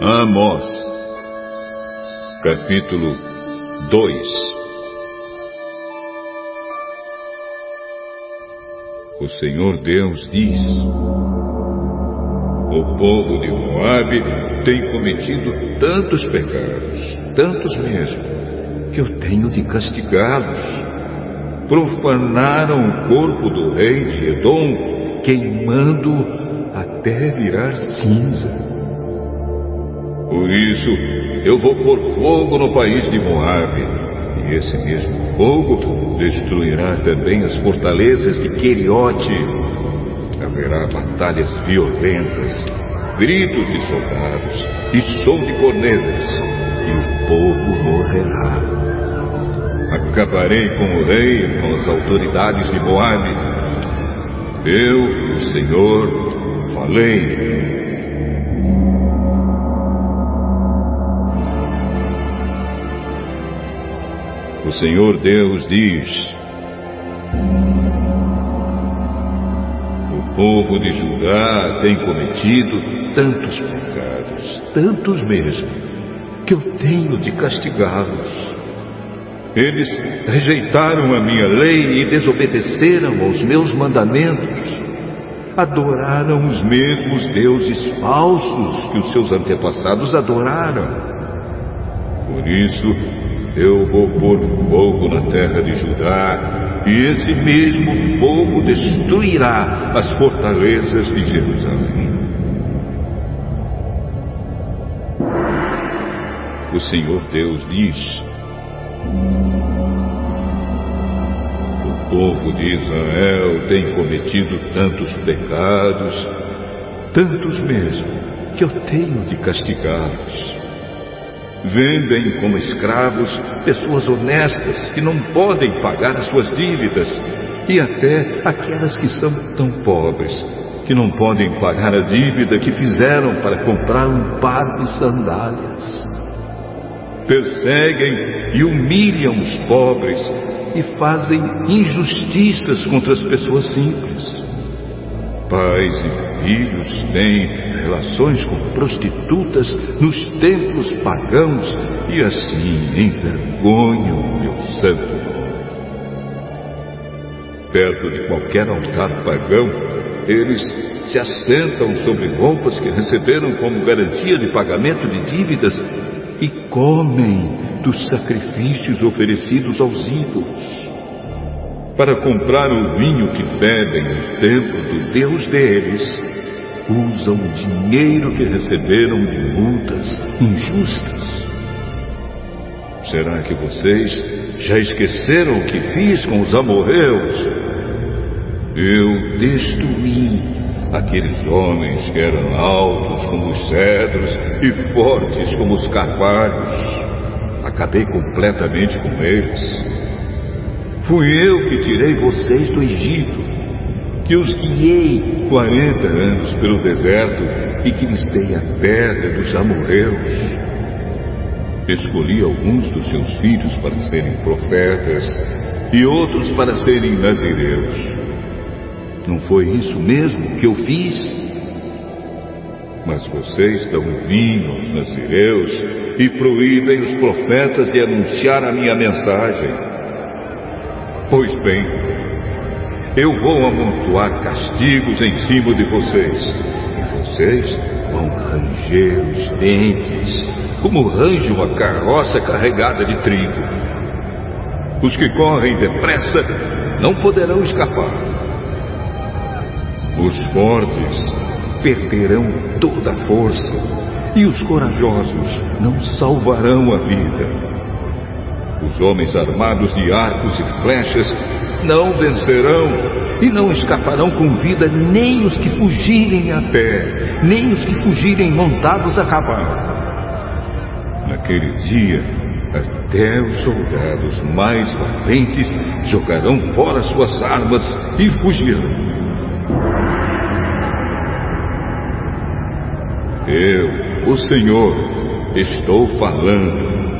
Amós, capítulo 2 O Senhor Deus diz: O povo de Moabe tem cometido tantos pecados, tantos mesmo, que eu tenho de castigá-los. Profanaram o corpo do rei de Edom, queimando até virar cinza. Por isso, eu vou pôr fogo no país de Moabe, e esse mesmo fogo destruirá também as fortalezas de Queriote. Haverá batalhas violentas, gritos de soldados e som de cornetas, e o povo morrerá. Acabarei com o rei e com as autoridades de Moabe. Eu, o Senhor, falei Senhor Deus diz: O povo de Judá tem cometido tantos pecados, tantos mesmo, que eu tenho de castigá-los. Eles rejeitaram a minha lei e desobedeceram aos meus mandamentos. Adoraram os mesmos deuses falsos que os seus antepassados adoraram. Por isso, eu vou pôr fogo na terra de Judá, e esse mesmo fogo destruirá as fortalezas de Jerusalém. O Senhor Deus diz: O povo de Israel tem cometido tantos pecados, tantos mesmo, que eu tenho de castigá-los. Vendem como escravos pessoas honestas que não podem pagar as suas dívidas e até aquelas que são tão pobres que não podem pagar a dívida que fizeram para comprar um par de sandálias. Perseguem e humilham os pobres e fazem injustiças contra as pessoas simples. Pais e filhos têm relações com prostitutas nos templos pagãos e assim envergonham meu santo. Perto de qualquer altar pagão, eles se assentam sobre roupas que receberam como garantia de pagamento de dívidas e comem dos sacrifícios oferecidos aos ídolos para comprar o vinho que bebem no templo do Deus deles, usam o dinheiro que receberam de multas injustas. Será que vocês já esqueceram o que fiz com os amorreus? Eu destruí aqueles homens que eram altos como os cedros e fortes como os carvalhos. Acabei completamente com eles Fui eu que tirei vocês do Egito, que os guiei quarenta anos pelo deserto e que lhes dei a terra dos amorreus. Escolhi alguns dos seus filhos para serem profetas e outros para serem nazireus. Não foi isso mesmo que eu fiz? Mas vocês dão vinho aos nazireus e proíbem os profetas de anunciar a minha mensagem. Pois bem, eu vou amontoar castigos em cima de vocês, e vocês vão ranger os dentes, como range uma carroça carregada de trigo. Os que correm depressa não poderão escapar. Os fortes perderão toda a força, e os corajosos não salvarão a vida. Os homens armados de arcos e flechas não vencerão e não escaparão com vida nem os que fugirem a pé, nem os que fugirem montados a cavalo. Naquele dia, até os soldados mais valentes jogarão fora suas armas e fugirão. Eu, o Senhor, estou falando